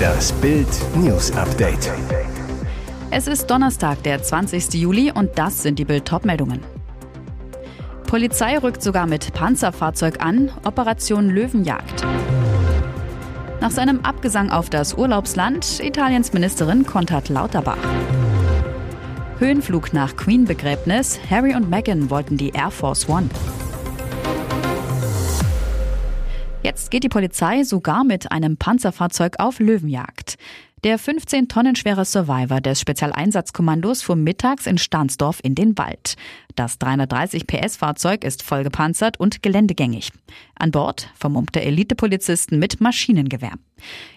Das Bild News Update. Es ist Donnerstag, der 20. Juli und das sind die Bild meldungen Polizei rückt sogar mit Panzerfahrzeug an, Operation Löwenjagd. Nach seinem Abgesang auf das Urlaubsland Italiens Ministerin Konrad Lauterbach. Höhenflug nach Queen-Begräbnis. Harry und Meghan wollten die Air Force One. Geht die Polizei sogar mit einem Panzerfahrzeug auf Löwenjagd. Der 15 Tonnen schwere Survivor des Spezialeinsatzkommandos fuhr mittags in Stahnsdorf in den Wald. Das 330 PS Fahrzeug ist voll gepanzert und geländegängig. An Bord vermummte Elitepolizisten mit Maschinengewehr.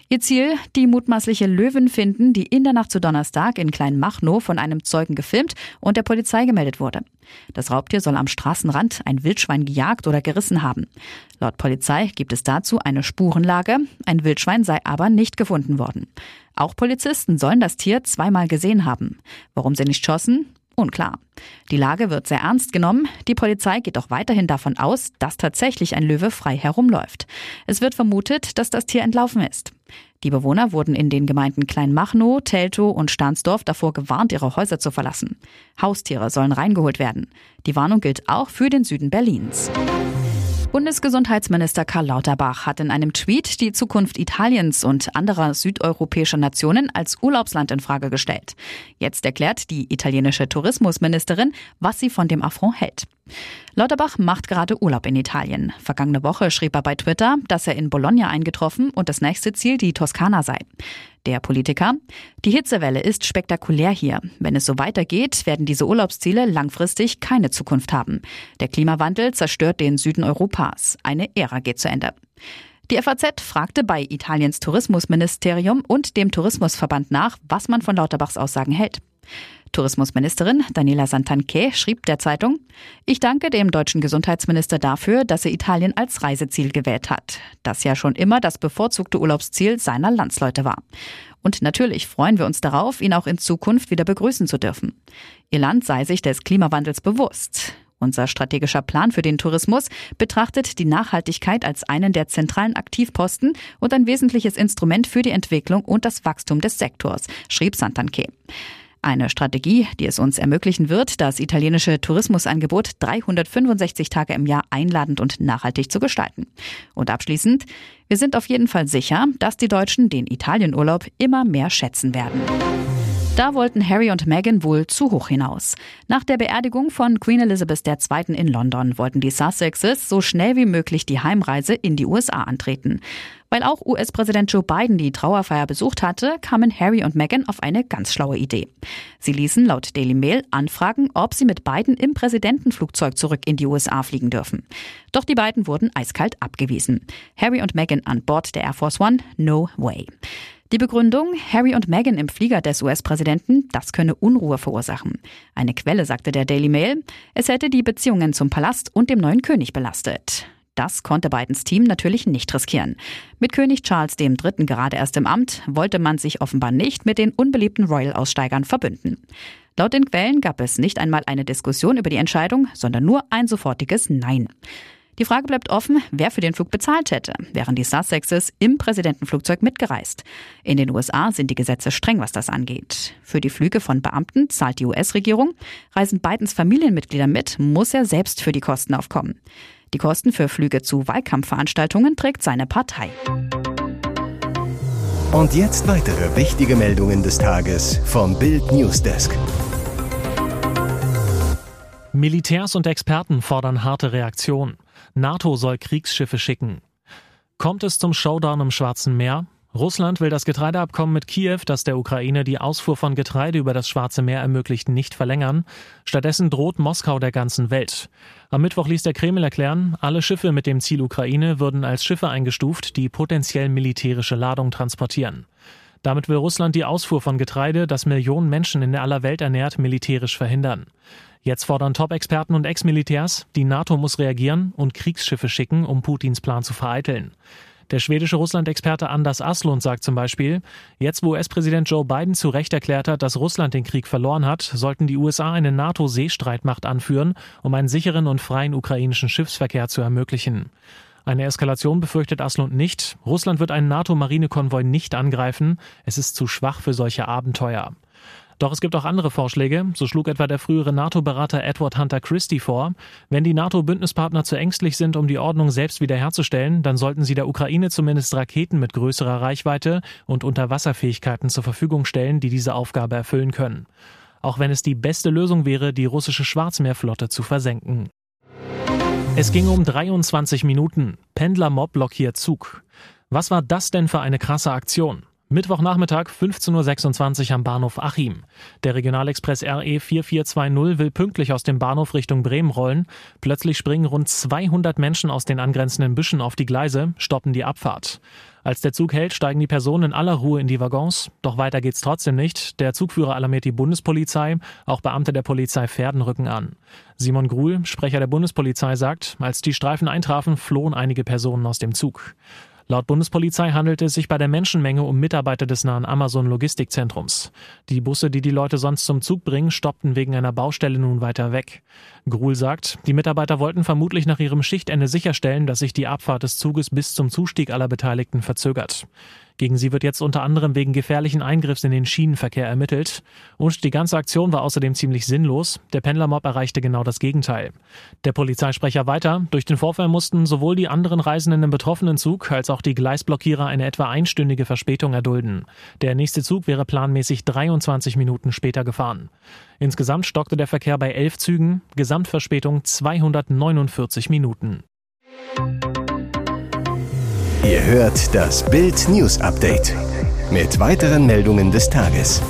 Ihr Ziel, die mutmaßliche Löwen finden, die in der Nacht zu Donnerstag in Kleinmachnow von einem Zeugen gefilmt und der Polizei gemeldet wurde. Das Raubtier soll am Straßenrand ein Wildschwein gejagt oder gerissen haben. Laut Polizei gibt es dazu eine Spurenlage. Ein Wildschwein sei aber nicht gefunden worden. Auch Polizisten sollen das Tier zweimal gesehen haben. Warum sie nicht schossen? Unklar. Die Lage wird sehr ernst genommen. Die Polizei geht auch weiterhin davon aus, dass tatsächlich ein Löwe frei herumläuft. Es wird vermutet, dass das Tier entlaufen ist. Die Bewohner wurden in den Gemeinden Kleinmachnow, Teltow und Stahnsdorf davor gewarnt, ihre Häuser zu verlassen. Haustiere sollen reingeholt werden. Die Warnung gilt auch für den Süden Berlins. Bundesgesundheitsminister Karl Lauterbach hat in einem Tweet die Zukunft Italiens und anderer südeuropäischer Nationen als Urlaubsland in Frage gestellt. Jetzt erklärt die italienische Tourismusministerin, was sie von dem Affront hält. Lauterbach macht gerade Urlaub in Italien. Vergangene Woche schrieb er bei Twitter, dass er in Bologna eingetroffen und das nächste Ziel die Toskana sei. Der Politiker. Die Hitzewelle ist spektakulär hier. Wenn es so weitergeht, werden diese Urlaubsziele langfristig keine Zukunft haben. Der Klimawandel zerstört den Süden Europas. Eine Ära geht zu Ende. Die FAZ fragte bei Italiens Tourismusministerium und dem Tourismusverband nach, was man von Lauterbachs Aussagen hält. Tourismusministerin Daniela Santanché schrieb der Zeitung, ich danke dem deutschen Gesundheitsminister dafür, dass er Italien als Reiseziel gewählt hat, das ja schon immer das bevorzugte Urlaubsziel seiner Landsleute war. Und natürlich freuen wir uns darauf, ihn auch in Zukunft wieder begrüßen zu dürfen. Ihr Land sei sich des Klimawandels bewusst. Unser strategischer Plan für den Tourismus betrachtet die Nachhaltigkeit als einen der zentralen Aktivposten und ein wesentliches Instrument für die Entwicklung und das Wachstum des Sektors, schrieb Santanke. Eine Strategie, die es uns ermöglichen wird, das italienische Tourismusangebot 365 Tage im Jahr einladend und nachhaltig zu gestalten. Und abschließend, wir sind auf jeden Fall sicher, dass die Deutschen den Italienurlaub immer mehr schätzen werden. Da wollten Harry und Meghan wohl zu hoch hinaus. Nach der Beerdigung von Queen Elizabeth II. in London wollten die Sussexes so schnell wie möglich die Heimreise in die USA antreten. Weil auch US-Präsident Joe Biden die Trauerfeier besucht hatte, kamen Harry und Meghan auf eine ganz schlaue Idee. Sie ließen laut Daily Mail anfragen, ob sie mit Biden im Präsidentenflugzeug zurück in die USA fliegen dürfen. Doch die beiden wurden eiskalt abgewiesen. Harry und Meghan an Bord der Air Force One, no way. Die Begründung, Harry und Meghan im Flieger des US-Präsidenten, das könne Unruhe verursachen. Eine Quelle sagte der Daily Mail, es hätte die Beziehungen zum Palast und dem neuen König belastet. Das konnte Bidens Team natürlich nicht riskieren. Mit König Charles III. gerade erst im Amt wollte man sich offenbar nicht mit den unbeliebten Royal-Aussteigern verbünden. Laut den Quellen gab es nicht einmal eine Diskussion über die Entscheidung, sondern nur ein sofortiges Nein. Die Frage bleibt offen, wer für den Flug bezahlt hätte, wären die Sussexes im Präsidentenflugzeug mitgereist. In den USA sind die Gesetze streng, was das angeht. Für die Flüge von Beamten zahlt die US-Regierung. Reisen Bidens Familienmitglieder mit, muss er selbst für die Kosten aufkommen. Die Kosten für Flüge zu Wahlkampfveranstaltungen trägt seine Partei. Und jetzt weitere wichtige Meldungen des Tages vom Bild Newsdesk. Militärs und Experten fordern harte Reaktion. NATO soll Kriegsschiffe schicken. Kommt es zum Showdown im Schwarzen Meer? Russland will das Getreideabkommen mit Kiew, das der Ukraine die Ausfuhr von Getreide über das Schwarze Meer ermöglicht, nicht verlängern. Stattdessen droht Moskau der ganzen Welt. Am Mittwoch ließ der Kreml erklären, alle Schiffe mit dem Ziel Ukraine würden als Schiffe eingestuft, die potenziell militärische Ladung transportieren. Damit will Russland die Ausfuhr von Getreide, das Millionen Menschen in aller Welt ernährt, militärisch verhindern. Jetzt fordern Top-Experten und Ex-Militärs, die NATO muss reagieren und Kriegsschiffe schicken, um Putins Plan zu vereiteln. Der schwedische Russland-Experte Anders Aslund sagt zum Beispiel, jetzt wo US-Präsident Joe Biden zu Recht erklärt hat, dass Russland den Krieg verloren hat, sollten die USA eine NATO-Seestreitmacht anführen, um einen sicheren und freien ukrainischen Schiffsverkehr zu ermöglichen. Eine Eskalation befürchtet Aslund nicht. Russland wird einen NATO-Marinekonvoi nicht angreifen. Es ist zu schwach für solche Abenteuer. Doch es gibt auch andere Vorschläge. So schlug etwa der frühere NATO-Berater Edward Hunter Christie vor. Wenn die NATO-Bündnispartner zu ängstlich sind, um die Ordnung selbst wiederherzustellen, dann sollten sie der Ukraine zumindest Raketen mit größerer Reichweite und Unterwasserfähigkeiten zur Verfügung stellen, die diese Aufgabe erfüllen können. Auch wenn es die beste Lösung wäre, die russische Schwarzmeerflotte zu versenken. Es ging um 23 Minuten. Pendlermob blockiert Zug. Was war das denn für eine krasse Aktion? Mittwochnachmittag 15.26 Uhr am Bahnhof Achim. Der Regionalexpress RE 4420 will pünktlich aus dem Bahnhof Richtung Bremen rollen. Plötzlich springen rund 200 Menschen aus den angrenzenden Büschen auf die Gleise, stoppen die Abfahrt. Als der Zug hält, steigen die Personen in aller Ruhe in die Waggons. Doch weiter geht's trotzdem nicht. Der Zugführer alarmiert die Bundespolizei. Auch Beamte der Polizei Pferden rücken an. Simon Gruhl, Sprecher der Bundespolizei, sagt, als die Streifen eintrafen, flohen einige Personen aus dem Zug. Laut Bundespolizei handelte es sich bei der Menschenmenge um Mitarbeiter des nahen Amazon-Logistikzentrums. Die Busse, die die Leute sonst zum Zug bringen, stoppten wegen einer Baustelle nun weiter weg. Gruhl sagt, die Mitarbeiter wollten vermutlich nach ihrem Schichtende sicherstellen, dass sich die Abfahrt des Zuges bis zum Zustieg aller Beteiligten verzögert. Gegen sie wird jetzt unter anderem wegen gefährlichen Eingriffs in den Schienenverkehr ermittelt. Und die ganze Aktion war außerdem ziemlich sinnlos. Der Pendlermob erreichte genau das Gegenteil. Der Polizeisprecher weiter. Durch den Vorfall mussten sowohl die anderen Reisenden im betroffenen Zug als auch die Gleisblockierer eine etwa einstündige Verspätung erdulden. Der nächste Zug wäre planmäßig 23 Minuten später gefahren. Insgesamt stockte der Verkehr bei elf Zügen, Gesamtverspätung 249 Minuten. Ihr hört das Bild News Update mit weiteren Meldungen des Tages.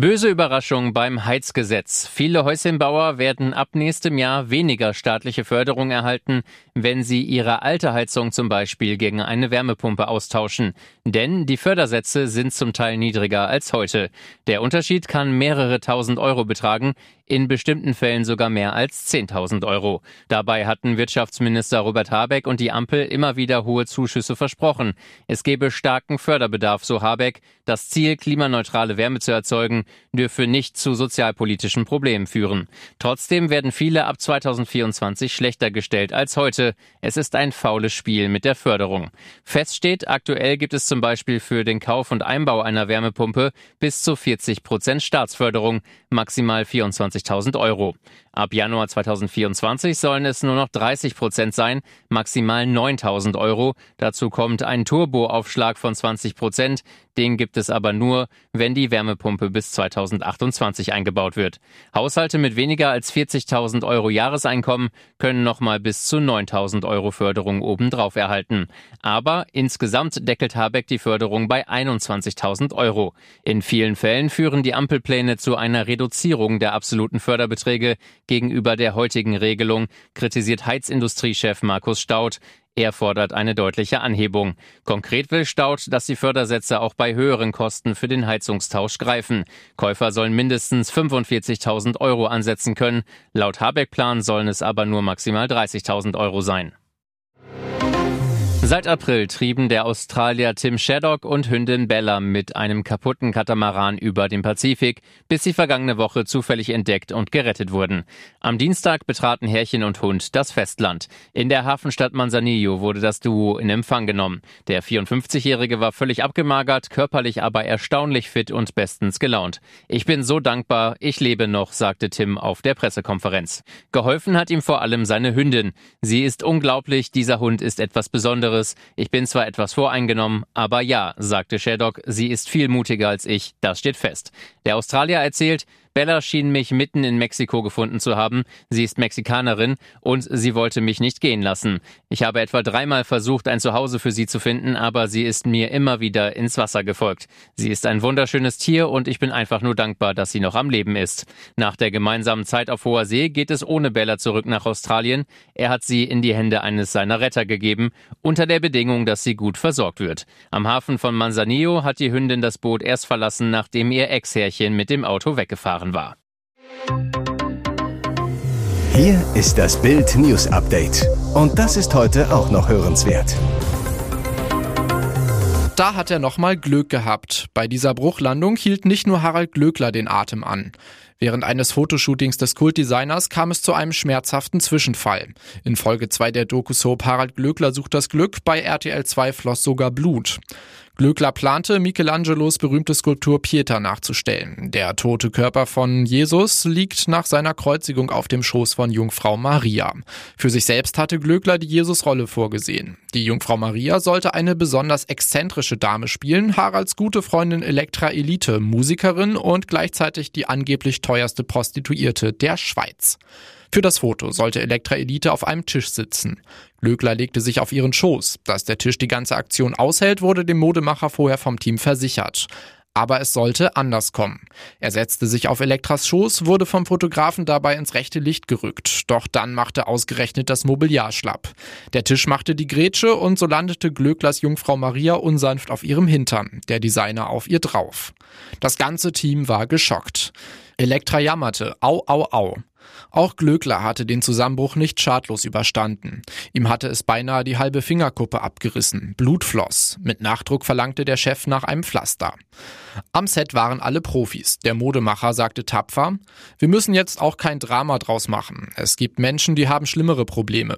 Böse Überraschung beim Heizgesetz. Viele Häuschenbauer werden ab nächstem Jahr weniger staatliche Förderung erhalten, wenn sie ihre alte Heizung zum Beispiel gegen eine Wärmepumpe austauschen. Denn die Fördersätze sind zum Teil niedriger als heute. Der Unterschied kann mehrere tausend Euro betragen, in bestimmten Fällen sogar mehr als 10.000 Euro. Dabei hatten Wirtschaftsminister Robert Habeck und die Ampel immer wieder hohe Zuschüsse versprochen. Es gebe starken Förderbedarf, so Habeck. Das Ziel, klimaneutrale Wärme zu erzeugen, dürfe nicht zu sozialpolitischen Problemen führen. Trotzdem werden viele ab 2024 schlechter gestellt als heute. Es ist ein faules Spiel mit der Förderung. Fest steht, aktuell gibt es zum Beispiel für den Kauf und Einbau einer Wärmepumpe bis zu 40 Prozent Staatsförderung, maximal 24 20.000 Euro. Ab Januar 2024 sollen es nur noch 30 Prozent sein, maximal 9.000 Euro. Dazu kommt ein Turboaufschlag von 20 Prozent. Den gibt es aber nur, wenn die Wärmepumpe bis 2028 eingebaut wird. Haushalte mit weniger als 40.000 Euro Jahreseinkommen können nochmal bis zu 9.000 Euro Förderung obendrauf erhalten. Aber insgesamt deckelt Habeck die Förderung bei 21.000 Euro. In vielen Fällen führen die Ampelpläne zu einer Reduzierung der absoluten Förderbeträge gegenüber der heutigen Regelung, kritisiert Heizindustriechef Markus Staud. Er fordert eine deutliche Anhebung. Konkret will Staud, dass die Fördersätze auch bei höheren Kosten für den Heizungstausch greifen. Käufer sollen mindestens 45.000 Euro ansetzen können. Laut Habeck-Plan sollen es aber nur maximal 30.000 Euro sein. Seit April trieben der Australier Tim Shaddock und Hündin Bella mit einem kaputten Katamaran über den Pazifik, bis sie vergangene Woche zufällig entdeckt und gerettet wurden. Am Dienstag betraten Herrchen und Hund das Festland. In der Hafenstadt Manzanillo wurde das Duo in Empfang genommen. Der 54-Jährige war völlig abgemagert, körperlich aber erstaunlich fit und bestens gelaunt. Ich bin so dankbar, ich lebe noch, sagte Tim auf der Pressekonferenz. Geholfen hat ihm vor allem seine Hündin. Sie ist unglaublich, dieser Hund ist etwas Besonderes anderes. Ich bin zwar etwas voreingenommen, aber ja, sagte Shaddock, sie ist viel mutiger als ich, das steht fest. Der Australier erzählt, Bella schien mich mitten in Mexiko gefunden zu haben. Sie ist Mexikanerin und sie wollte mich nicht gehen lassen. Ich habe etwa dreimal versucht, ein Zuhause für sie zu finden, aber sie ist mir immer wieder ins Wasser gefolgt. Sie ist ein wunderschönes Tier und ich bin einfach nur dankbar, dass sie noch am Leben ist. Nach der gemeinsamen Zeit auf hoher See geht es ohne Bella zurück nach Australien. Er hat sie in die Hände eines seiner Retter gegeben, unter der Bedingung, dass sie gut versorgt wird. Am Hafen von Manzanillo hat die Hündin das Boot erst verlassen, nachdem ihr Ex-Herrchen mit dem Auto weggefahren Jahren war. Hier ist das Bild News Update. Und das ist heute auch noch hörenswert. Da hat er nochmal Glück gehabt. Bei dieser Bruchlandung hielt nicht nur Harald Glöckler den Atem an. Während eines Fotoshootings des Kultdesigners kam es zu einem schmerzhaften Zwischenfall. In Folge 2 der Doku-Soap Harald Glöckler sucht das Glück, bei RTL 2 floss sogar Blut. Glöckler plante, Michelangelos berühmte Skulptur Pieta nachzustellen. Der tote Körper von Jesus liegt nach seiner Kreuzigung auf dem Schoß von Jungfrau Maria. Für sich selbst hatte Glöckler die Jesusrolle vorgesehen. Die Jungfrau Maria sollte eine besonders exzentrische Dame spielen, Haralds gute Freundin Elektra Elite, Musikerin und gleichzeitig die angeblich teuerste Prostituierte der Schweiz. Für das Foto sollte Elektra Elite auf einem Tisch sitzen. Glöckler legte sich auf ihren Schoß. Dass der Tisch die ganze Aktion aushält, wurde dem Modemacher vorher vom Team versichert. Aber es sollte anders kommen. Er setzte sich auf Elektras Schoß, wurde vom Fotografen dabei ins rechte Licht gerückt. Doch dann machte ausgerechnet das Mobiliar schlapp. Der Tisch machte die Grätsche und so landete Glöcklers Jungfrau Maria unsanft auf ihrem Hintern, der Designer auf ihr drauf. Das ganze Team war geschockt. Elektra jammerte, au, au, au. Auch Glöckler hatte den Zusammenbruch nicht schadlos überstanden. Ihm hatte es beinahe die halbe Fingerkuppe abgerissen. Blut floss. Mit Nachdruck verlangte der Chef nach einem Pflaster. Am Set waren alle Profis. Der Modemacher sagte tapfer, wir müssen jetzt auch kein Drama draus machen. Es gibt Menschen, die haben schlimmere Probleme.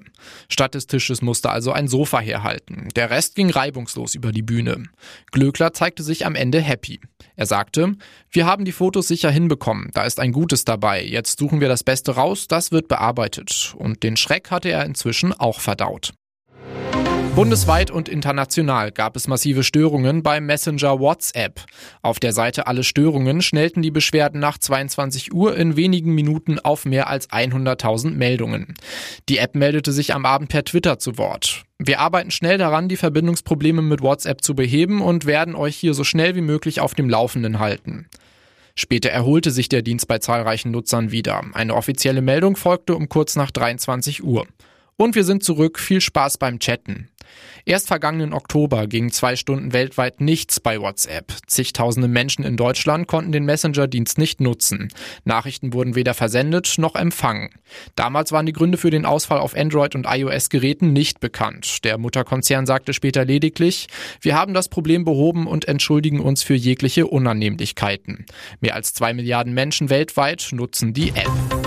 Statt des Tisches musste also ein Sofa herhalten. Der Rest ging reibungslos über die Bühne. Glöckler zeigte sich am Ende happy. Er sagte, wir haben die Fotos sicher hinbekommen. Da ist ein Gutes dabei. Jetzt suchen wir das Beste raus. Das wird bearbeitet. Und den Schreck hatte er inzwischen auch verdaut. Bundesweit und international gab es massive Störungen beim Messenger WhatsApp. Auf der Seite Alle Störungen schnellten die Beschwerden nach 22 Uhr in wenigen Minuten auf mehr als 100.000 Meldungen. Die App meldete sich am Abend per Twitter zu Wort. Wir arbeiten schnell daran, die Verbindungsprobleme mit WhatsApp zu beheben und werden euch hier so schnell wie möglich auf dem Laufenden halten. Später erholte sich der Dienst bei zahlreichen Nutzern wieder. Eine offizielle Meldung folgte um kurz nach 23 Uhr. Und wir sind zurück. Viel Spaß beim Chatten. Erst vergangenen Oktober ging zwei Stunden weltweit nichts bei WhatsApp. Zigtausende Menschen in Deutschland konnten den Messenger-Dienst nicht nutzen. Nachrichten wurden weder versendet noch empfangen. Damals waren die Gründe für den Ausfall auf Android- und iOS-Geräten nicht bekannt. Der Mutterkonzern sagte später lediglich, wir haben das Problem behoben und entschuldigen uns für jegliche Unannehmlichkeiten. Mehr als zwei Milliarden Menschen weltweit nutzen die App.